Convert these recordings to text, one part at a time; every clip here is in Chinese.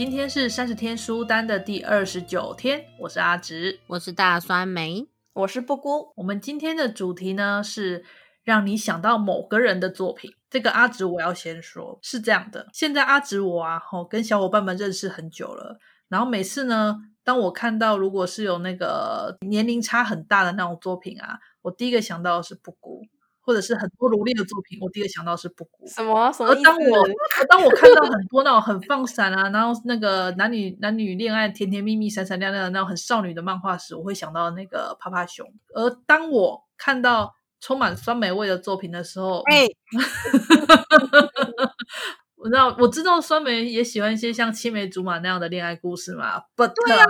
今天是三十天书单的第二十九天，我是阿直，我是大酸梅，我是布姑。我们今天的主题呢是让你想到某个人的作品。这个阿直我要先说，是这样的，现在阿直我啊，吼，跟小伙伴们认识很久了，然后每次呢，当我看到如果是有那个年龄差很大的那种作品啊，我第一个想到的是布姑。或者是很多萝莉的作品，我第一个想到是布谷。什么？什么？而当我当我看到很多那种很放闪啊，然后那个男女男女恋爱甜甜蜜蜜、闪闪亮亮的那种很少女的漫画时，我会想到那个趴趴熊。而当我看到充满酸梅味的作品的时候，哎、欸，我知道我知道酸梅也喜欢一些像青梅竹马那样的恋爱故事嘛。But 对啊。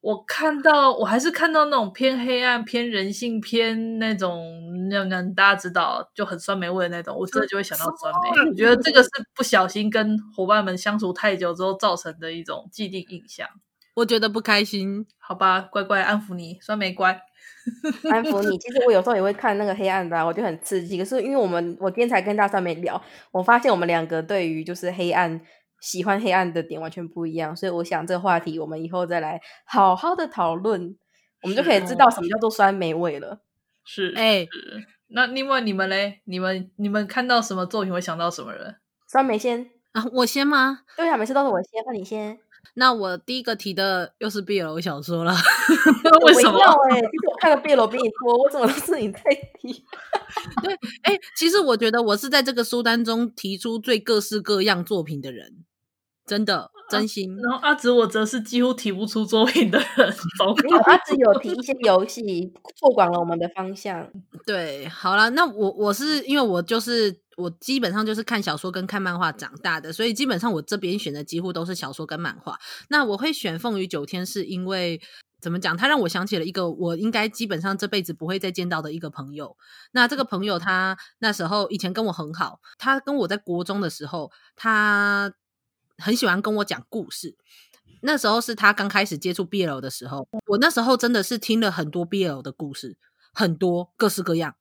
我看到，我还是看到那种偏黑暗、偏人性、偏那种那那大家知道就很酸梅味的那种，我真的就会想到酸梅。我觉得这个是不小心跟伙伴们相处太久之后造成的一种既定印象。我觉得不开心，好吧，乖乖安抚你，酸梅乖，安抚你。其实我有时候也会看那个黑暗的，我觉得很刺激。可是因为我们，我今天才跟大酸梅聊，我发现我们两个对于就是黑暗。喜欢黑暗的点完全不一样，所以我想这个话题我们以后再来好好的讨论，我们就可以知道什么叫做酸梅味了。是，哎、欸，那另外你们嘞？你们你们看到什么作品会想到什么人？酸梅先啊，我先吗？对啊，每次都是我先，那你先。那我第一个提的又是 BL 小说了，为什么？哎、欸，其实我看的 BL 比你多，我怎么都是你在提？对，哎、欸，其实我觉得我是在这个书单中提出最各式各样作品的人。真的，真心。啊、然后阿紫，我则是几乎提不出作品的人。因为阿紫有提一些游戏，拓广了我们的方向。对，好了，那我我是因为我就是我基本上就是看小说跟看漫画长大的，所以基本上我这边选的几乎都是小说跟漫画。那我会选《凤与九天》，是因为怎么讲？他让我想起了一个我应该基本上这辈子不会再见到的一个朋友。那这个朋友他那时候以前跟我很好，他跟我在国中的时候，他。很喜欢跟我讲故事，那时候是他刚开始接触 BL 的时候。我那时候真的是听了很多 BL 的故事，很多各式各样。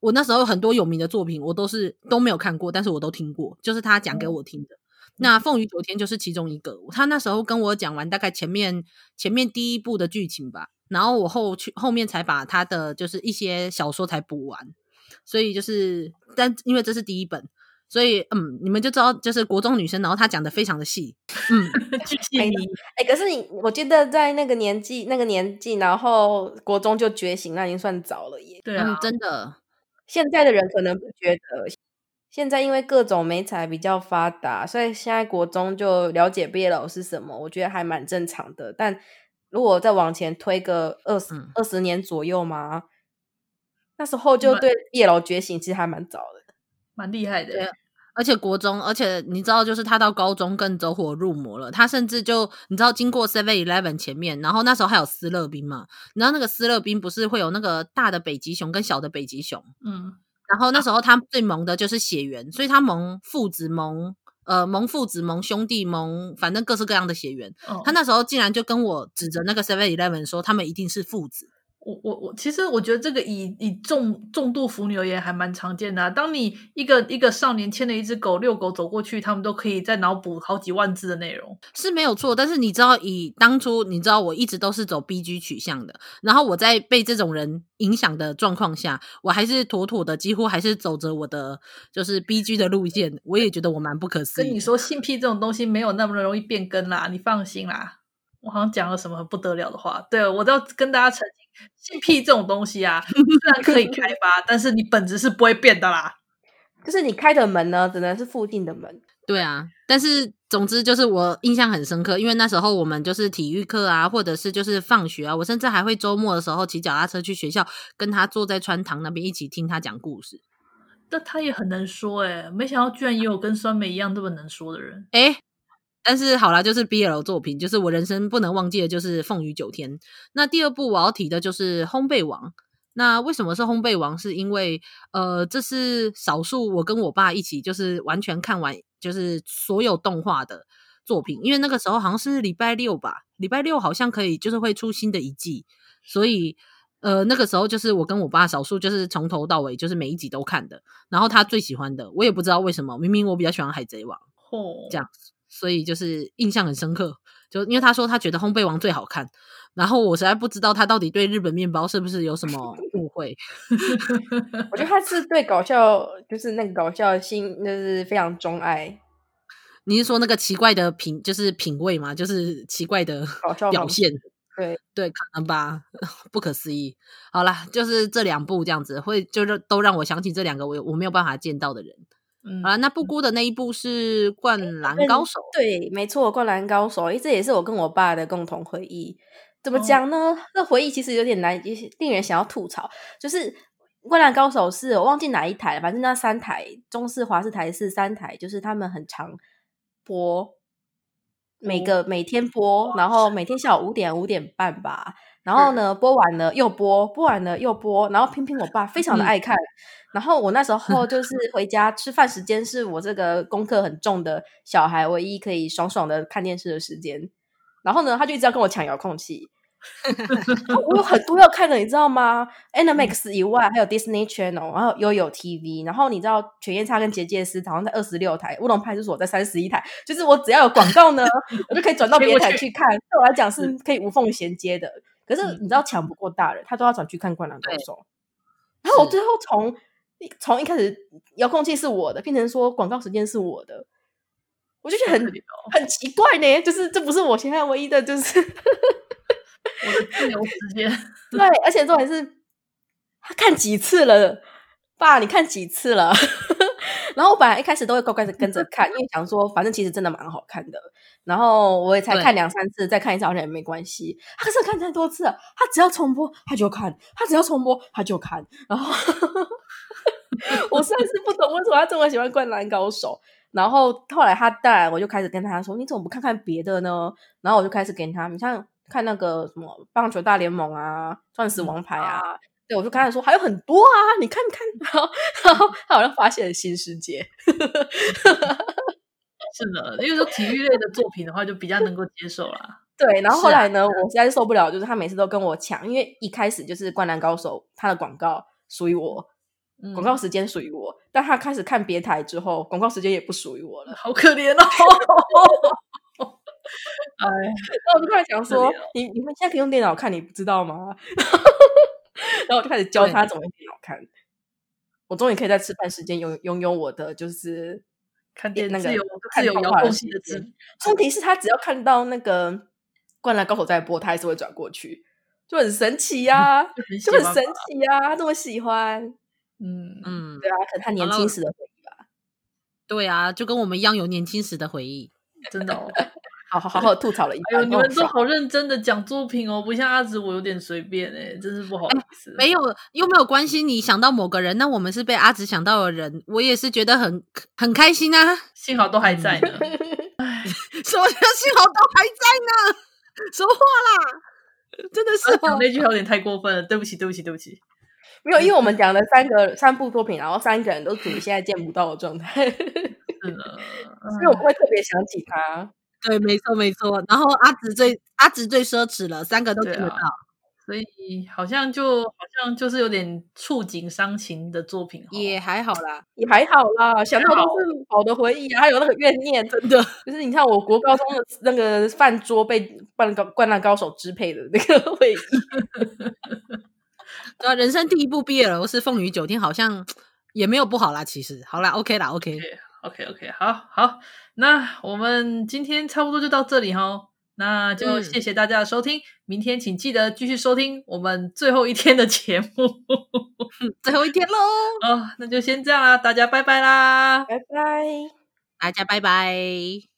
我那时候很多有名的作品，我都是都没有看过，但是我都听过，就是他讲给我听的。嗯、那《凤与九天》就是其中一个。他那时候跟我讲完大概前面前面第一部的剧情吧，然后我后去后面才把他的就是一些小说才补完。所以就是，但因为这是第一本。所以，嗯，你们就知道，就是国中女生，然后她讲的非常的细，嗯，巨细靡遗。哎，可是你，我觉得在那个年纪，那个年纪，然后国中就觉醒，那已经算早了耶。对啊，嗯，真的。现在的人可能不觉得，现在因为各种媒材比较发达，所以现在国中就了解 BL 是什么，我觉得还蛮正常的。但如果再往前推个二十二十年左右嘛，那时候就对 BL 觉醒，其实还蛮早的，蛮厉害的。而且国中，而且你知道，就是他到高中更走火入魔了。他甚至就你知道，经过 Seven Eleven 前面，然后那时候还有斯乐冰嘛。你知道那个斯乐冰不是会有那个大的北极熊跟小的北极熊？嗯。然后那时候他最萌的就是血缘，所以他萌父子萌，呃，萌父子萌兄弟萌，反正各式各样的血缘。哦。他那时候竟然就跟我指着那个 Seven Eleven 说，他们一定是父子。我我我，其实我觉得这个以以重重度腐女而言还蛮常见的啊。当你一个一个少年牵了一只狗遛狗走过去，他们都可以再脑补好几万字的内容，是没有错。但是你知道，以当初你知道我一直都是走 BG 取向的，然后我在被这种人影响的状况下，我还是妥妥的，几乎还是走着我的就是 BG 的路线。我也觉得我蛮不可思议。跟你说，性癖这种东西没有那么容易变更啦，你放心啦。我好像讲了什么很不得了的话，对，我都要跟大家澄清。性癖这种东西啊，虽然可以开发，但是你本质是不会变的啦。就是你开的门呢，只能是附近的门。对啊，但是总之就是我印象很深刻，因为那时候我们就是体育课啊，或者是就是放学啊，我甚至还会周末的时候骑脚踏车去学校，跟他坐在穿堂那边一起听他讲故事。但他也很能说诶、欸，没想到居然也有跟酸梅一样这么能说的人。诶但是好啦，就是 BL 作品，就是我人生不能忘记的，就是《凤羽九天》。那第二部我要提的就是《烘焙王》。那为什么是烘焙王？是因为呃，这是少数我跟我爸一起就是完全看完就是所有动画的作品，因为那个时候好像是礼拜六吧，礼拜六好像可以就是会出新的一季，所以呃那个时候就是我跟我爸少数就是从头到尾就是每一集都看的。然后他最喜欢的，我也不知道为什么，明明我比较喜欢海贼王哦，这样子。所以就是印象很深刻，就因为他说他觉得《烘焙王》最好看，然后我实在不知道他到底对日本面包是不是有什么 误会。我觉得他是对搞笑，就是那个搞笑心，就是非常钟爱。你是说那个奇怪的品，就是品味嘛，就是奇怪的表现？对对，可能吧，不可思议。好啦，就是这两部这样子，会就是都让我想起这两个我我没有办法见到的人。嗯，啊，那布姑的那一部是《灌篮高手》，对，没错，《灌篮高手》，这也是我跟我爸的共同回忆。怎么讲呢？这、哦、回忆其实有点难，也令人想要吐槽。就是《灌篮高手》是我忘记哪一台了，反正那三台中视、华视台是三台，就是他们很常播，每个、哦、每天播，然后每天下午五点五点半吧。然后呢，播完了又播，播完了又播，然后偏偏我爸非常的爱看。嗯、然后我那时候就 是回家吃饭时间，是我这个功课很重的小孩唯一可以爽爽的看电视的时间。然后呢，他就一直要跟我抢遥控器。我有很多要看的，你知道吗？Animax 以外还有 Disney Channel，然后又有 TV。然后你知道《犬夜叉》跟《结界师》好像在二十六台，《乌龙派出所》在三十一台。就是我只要有广告呢，我就可以转到别台去看。对我来讲是可以无缝衔接的。可是你知道抢不过大人，他都要转去看《灌篮高手》。然后我最后从从一开始遥控器是我的，变成说广告时间是我的，我就觉得很很奇怪呢。就是这不是我现在唯一的，就是我的自由时间。对，而且重点是他看几次了，爸，你看几次了？然后我本来一开始都会乖乖的跟着 看，因为想说反正其实真的蛮好看的。然后我也才看两三次，再看一次好像也没关系。他可是看太多次了，他只要重播他就看，他只要重播他就看。然后 我实在是不懂为什么他这么喜欢《灌篮高手》。然后后来他当然我就开始跟他说：“你怎么不看看别的呢？”然后我就开始给他，你像看那个什么《棒球大联盟》啊，《钻石王牌》啊。我就跟他说还有很多啊，你看看。然后，然后他好像发现了新世界。是的，因为说体育类的作品的话，就比较能够接受啦。对，然后后来呢，啊、我实在是受不了，就是他每次都跟我抢，因为一开始就是《灌篮高手》，他的广告属于我，嗯、广告时间属于我。但他开始看别台之后，广告时间也不属于我了，好可怜哦。哎，那我就突然想说，你你们现在可以用电脑看，你不知道吗？然后我就开始教他怎么变好看。我终于可以在吃饭时间拥拥有我的就是。看电那个自由自由遥控器的字，问题是他只要看到那个《灌篮高手》在播，他还是会转过去，就很神奇呀、啊，就很神奇呀、啊，他这么喜欢，嗯嗯，对啊，可能他年轻时的回忆吧，对啊，就跟我们一样有年轻时的回忆，真的、哦。好好好好吐槽了一下，哎呦，你们都好认真的讲作品哦，不像阿紫我有点随便哎，真是不好意思。没有，又没有关系。你想到某个人，那我们是被阿紫想到的人，我也是觉得很很开心啊。幸好都还在呢。哎，什么叫幸好都还在呢？说话啦，真的是 哦那句话有点太过分了。对不起，对不起，对不起。没有，因为我们讲了三个三部作品，然后三个人都处于现在见不到的状态，是的，所以我不会特别想起他。对，没错没错。然后阿紫最阿紫最奢侈了，三个都听得到，啊，所以好像就好像就是有点触景伤情的作品，也还好啦，也还好啦。想到都是好的回忆，还有那个怨念，真的 就是你看，我国高中的那个饭桌被灌篮灌篮高手支配的那个回忆。对啊，人生第一部 BL 是《凤羽九天》，好像也没有不好啦。其实，好啦，OK 啦，OK。OK OK，好好，那我们今天差不多就到这里哈，那就谢谢大家的收听，嗯、明天请记得继续收听我们最后一天的节目，最后一天喽，哦，那就先这样啦，大家拜拜啦，拜拜，大家拜拜。